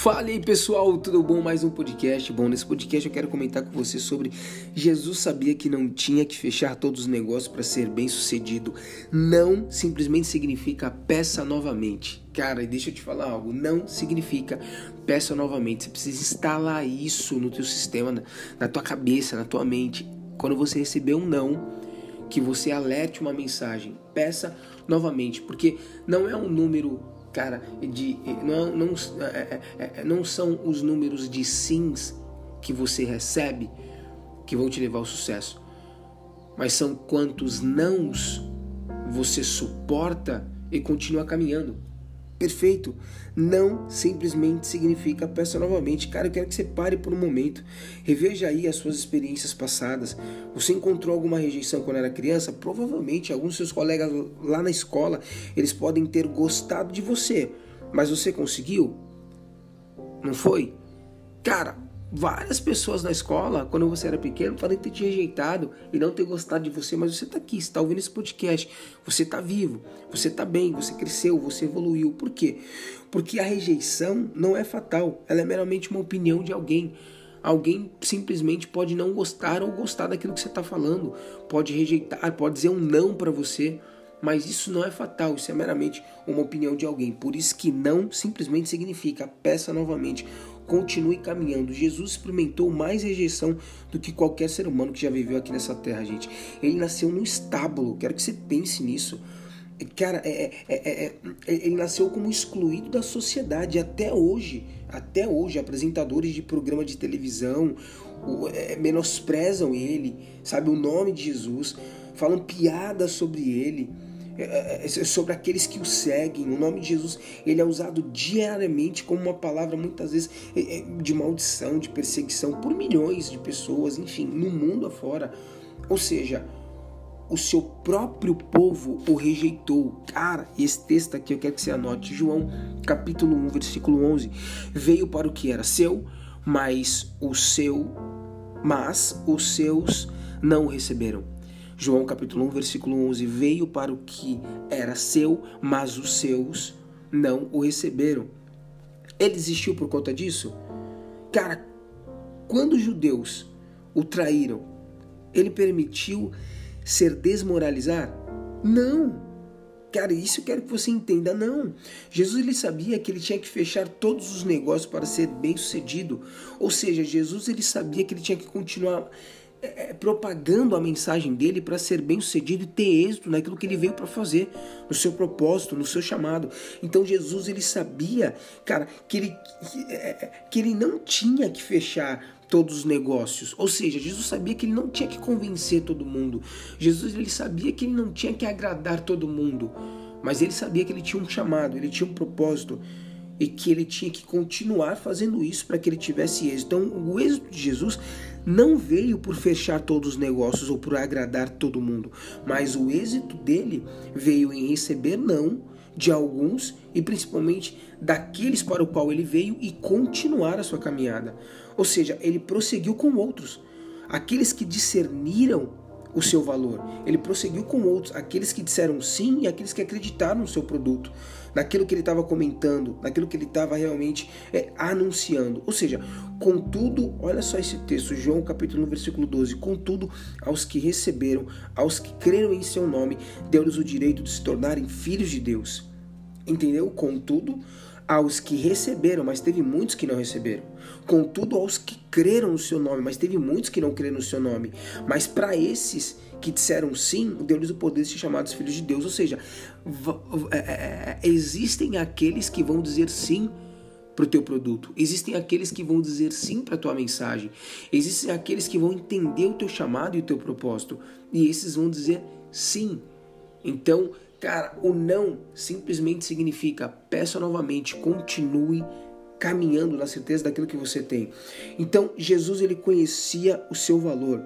Fala aí pessoal, tudo bom? Mais um podcast. Bom, nesse podcast eu quero comentar com você sobre Jesus sabia que não tinha que fechar todos os negócios para ser bem sucedido. Não simplesmente significa peça novamente. Cara, e deixa eu te falar algo, não significa peça novamente. Você precisa instalar isso no teu sistema, na tua cabeça, na tua mente. Quando você receber um não, que você alerte uma mensagem, peça novamente, porque não é um número cara, de, não, não, é, é, é, não são os números de sims que você recebe que vão te levar ao sucesso, mas são quantos nãos você suporta e continua caminhando. Perfeito. Não simplesmente significa peça novamente. Cara, eu quero que você pare por um momento. Reveja aí as suas experiências passadas. Você encontrou alguma rejeição quando era criança? Provavelmente alguns seus colegas lá na escola, eles podem ter gostado de você, mas você conseguiu? Não foi? Cara, Várias pessoas na escola, quando você era pequeno, podem ter te rejeitado e não ter gostado de você, mas você está aqui, está ouvindo esse podcast, você está vivo, você está bem, você cresceu, você evoluiu. Por quê? Porque a rejeição não é fatal, ela é meramente uma opinião de alguém. Alguém simplesmente pode não gostar ou gostar daquilo que você está falando, pode rejeitar, pode dizer um não para você, mas isso não é fatal, isso é meramente uma opinião de alguém. Por isso que não simplesmente significa peça novamente continue caminhando. Jesus experimentou mais rejeição do que qualquer ser humano que já viveu aqui nessa terra, gente. Ele nasceu no estábulo, quero que você pense nisso. Cara, é, é, é, ele nasceu como excluído da sociedade até hoje. Até hoje, apresentadores de programa de televisão menosprezam ele, sabe, o nome de Jesus, falam piadas sobre ele. É, é, é, sobre aqueles que o seguem. O nome de Jesus ele é usado diariamente como uma palavra muitas vezes de maldição, de perseguição por milhões de pessoas, enfim, no mundo afora. Ou seja, o seu próprio povo o rejeitou. Cara, esse texto aqui eu quero que você anote. João, capítulo 1, versículo 11. Veio para o que era seu, mas o seu, mas os seus não o receberam. João capítulo 1, versículo 11, veio para o que era seu, mas os seus não o receberam. Ele existiu por conta disso? Cara, quando os judeus o traíram, ele permitiu ser desmoralizar? Não. Cara, isso eu quero que você entenda, não. Jesus ele sabia que ele tinha que fechar todos os negócios para ser bem-sucedido. Ou seja, Jesus ele sabia que ele tinha que continuar é, é, propagando a mensagem dele para ser bem sucedido e ter êxito naquilo que ele veio para fazer, no seu propósito, no seu chamado. Então Jesus ele sabia, cara, que ele, que, é, que ele não tinha que fechar todos os negócios. Ou seja, Jesus sabia que ele não tinha que convencer todo mundo. Jesus ele sabia que ele não tinha que agradar todo mundo. Mas ele sabia que ele tinha um chamado, ele tinha um propósito e que ele tinha que continuar fazendo isso para que ele tivesse êxito. Então, o êxito de Jesus não veio por fechar todos os negócios ou por agradar todo mundo, mas o êxito dele veio em receber não de alguns e principalmente daqueles para o qual ele veio e continuar a sua caminhada. Ou seja, ele prosseguiu com outros, aqueles que discerniram o seu valor. Ele prosseguiu com outros, aqueles que disseram sim e aqueles que acreditaram no seu produto, naquilo que ele estava comentando, naquilo que ele estava realmente é, anunciando. Ou seja, contudo, olha só esse texto, João capítulo 1, versículo 12: Contudo, aos que receberam, aos que creram em seu nome, deu-lhes o direito de se tornarem filhos de Deus. Entendeu? Contudo, aos que receberam, mas teve muitos que não receberam. Contudo, aos que creram no seu nome, mas teve muitos que não creram no seu nome. Mas para esses que disseram sim, deu-lhes o poder de ser chamados filhos de Deus. Ou seja, é, é, é, existem aqueles que vão dizer sim para o teu produto. Existem aqueles que vão dizer sim para a tua mensagem. Existem aqueles que vão entender o teu chamado e o teu propósito. E esses vão dizer sim. Então, Cara, o não simplesmente significa peça novamente, continue caminhando na certeza daquilo que você tem. Então, Jesus ele conhecia o seu valor.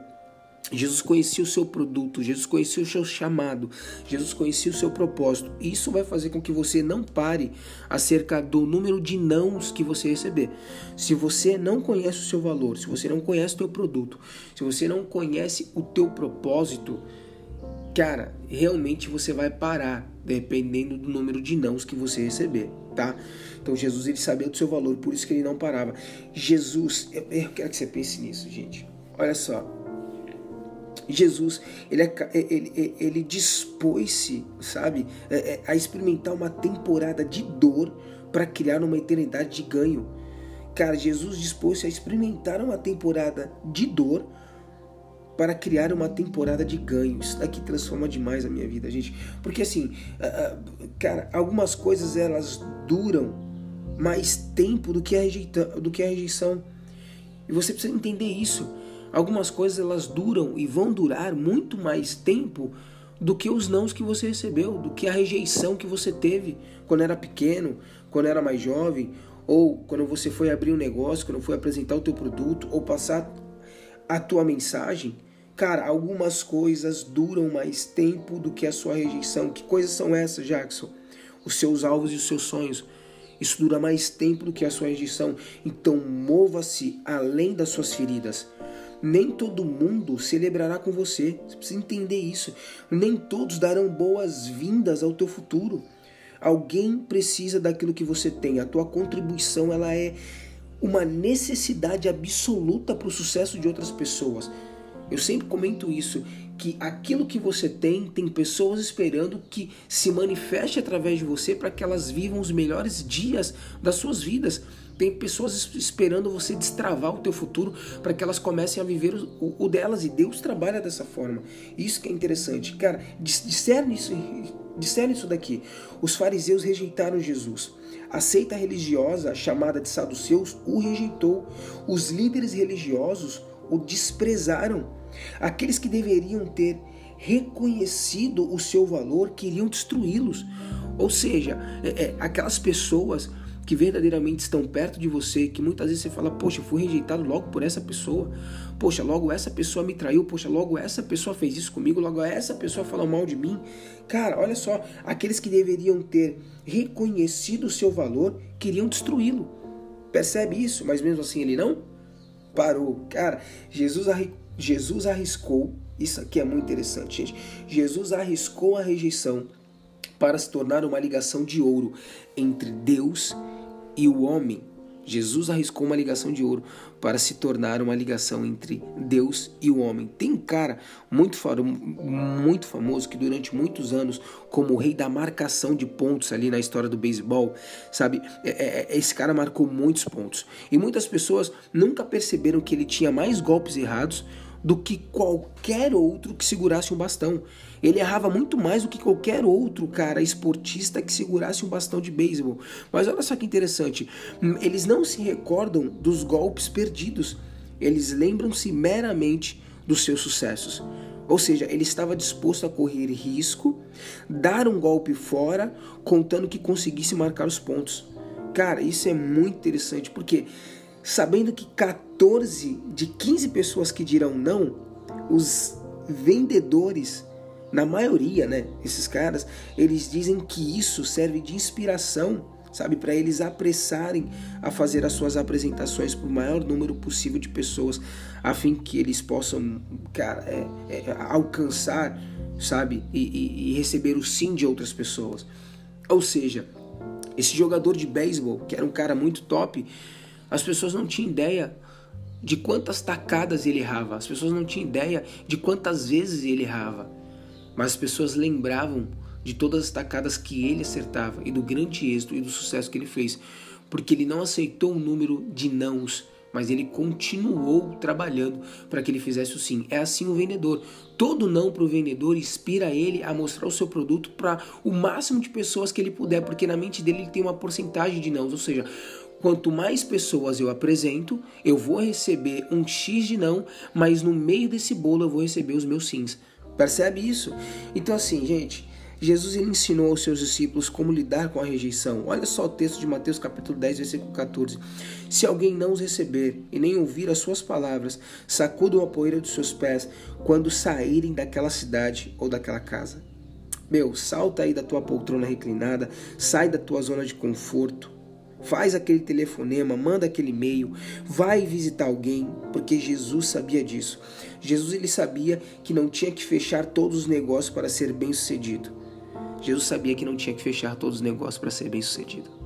Jesus conhecia o seu produto, Jesus conhecia o seu chamado, Jesus conhecia o seu propósito. Isso vai fazer com que você não pare acerca do número de nãos que você receber. Se você não conhece o seu valor, se você não conhece o teu produto, se você não conhece o teu propósito, cara, realmente você vai parar dependendo do número de nãos que você receber, tá? Então Jesus ele sabia do seu valor, por isso que ele não parava. Jesus, eu, eu quero que você pense nisso, gente. Olha só. Jesus, ele, ele, ele dispôs-se, sabe, é, é, a experimentar uma temporada de dor para criar uma eternidade de ganho. Cara, Jesus dispôs-se a experimentar uma temporada de dor para criar uma temporada de ganho. Isso daqui transforma demais a minha vida, gente. Porque assim, cara, algumas coisas elas duram mais tempo do que a, rejeita, do que a rejeição. E você precisa entender isso. Algumas coisas elas duram e vão durar muito mais tempo do que os nãos que você recebeu, do que a rejeição que você teve quando era pequeno, quando era mais jovem, ou quando você foi abrir um negócio, quando foi apresentar o teu produto ou passar a tua mensagem. Cara, algumas coisas duram mais tempo do que a sua rejeição. Que coisas são essas, Jackson? Os seus alvos e os seus sonhos. Isso dura mais tempo do que a sua rejeição. Então mova-se além das suas feridas. Nem todo mundo celebrará com você. Você precisa entender isso. Nem todos darão boas-vindas ao teu futuro. Alguém precisa daquilo que você tem. A tua contribuição ela é uma necessidade absoluta para o sucesso de outras pessoas. Eu sempre comento isso, que aquilo que você tem, tem pessoas esperando que se manifeste através de você para que elas vivam os melhores dias das suas vidas. Tem pessoas esperando você destravar o teu futuro para que elas comecem a viver o, o, delas e Deus trabalha dessa forma. Isso que é interessante. Cara, discerne isso, discerne isso daqui. Os fariseus rejeitaram Jesus. A seita religiosa chamada de saduceus o rejeitou. Os líderes religiosos o desprezaram. Aqueles que deveriam ter reconhecido o seu valor queriam destruí-los. Ou seja, é, é, aquelas pessoas que verdadeiramente estão perto de você, que muitas vezes você fala, poxa, eu fui rejeitado logo por essa pessoa, poxa, logo essa pessoa me traiu, poxa, logo essa pessoa fez isso comigo, logo essa pessoa falou mal de mim. Cara, olha só, aqueles que deveriam ter reconhecido o seu valor queriam destruí-lo. Percebe isso? Mas mesmo assim ele não? parou. Cara, Jesus, Jesus arriscou, isso aqui é muito interessante, gente. Jesus arriscou a rejeição para se tornar uma ligação de ouro entre Deus e o homem. Jesus arriscou uma ligação de ouro para se tornar uma ligação entre Deus e o homem. Tem um cara muito, muito famoso que durante muitos anos, como o rei da marcação de pontos ali na história do beisebol, sabe? É, é, é, esse cara marcou muitos pontos. E muitas pessoas nunca perceberam que ele tinha mais golpes errados do que qualquer outro que segurasse um bastão. Ele errava muito mais do que qualquer outro cara esportista que segurasse um bastão de beisebol. Mas olha só que interessante, eles não se recordam dos golpes perdidos. Eles lembram-se meramente dos seus sucessos. Ou seja, ele estava disposto a correr risco, dar um golpe fora, contando que conseguisse marcar os pontos. Cara, isso é muito interessante, porque sabendo que 14 de 15 pessoas que dirão não, os vendedores, na maioria, né, esses caras, eles dizem que isso serve de inspiração, sabe, para eles apressarem a fazer as suas apresentações para o maior número possível de pessoas, a fim que eles possam, cara, é, é, alcançar, sabe, e, e, e receber o sim de outras pessoas. Ou seja, esse jogador de beisebol, que era um cara muito top, as pessoas não tinham ideia de quantas tacadas ele errava, as pessoas não tinham ideia de quantas vezes ele errava, mas as pessoas lembravam de todas as tacadas que ele acertava e do grande êxito e do sucesso que ele fez, porque ele não aceitou o um número de nãos, mas ele continuou trabalhando para que ele fizesse o sim. É assim o vendedor. Todo não para o vendedor inspira ele a mostrar o seu produto para o máximo de pessoas que ele puder, porque na mente dele ele tem uma porcentagem de nãos, ou seja, Quanto mais pessoas eu apresento, eu vou receber um X de não, mas no meio desse bolo eu vou receber os meus sims. Percebe isso? Então assim, gente, Jesus ele ensinou aos seus discípulos como lidar com a rejeição. Olha só o texto de Mateus capítulo 10, versículo 14. Se alguém não os receber e nem ouvir as suas palavras, sacudam a poeira dos seus pés quando saírem daquela cidade ou daquela casa. Meu, salta aí da tua poltrona reclinada, sai da tua zona de conforto, faz aquele telefonema, manda aquele e-mail, vai visitar alguém, porque Jesus sabia disso. Jesus ele sabia que não tinha que fechar todos os negócios para ser bem-sucedido. Jesus sabia que não tinha que fechar todos os negócios para ser bem sucedido.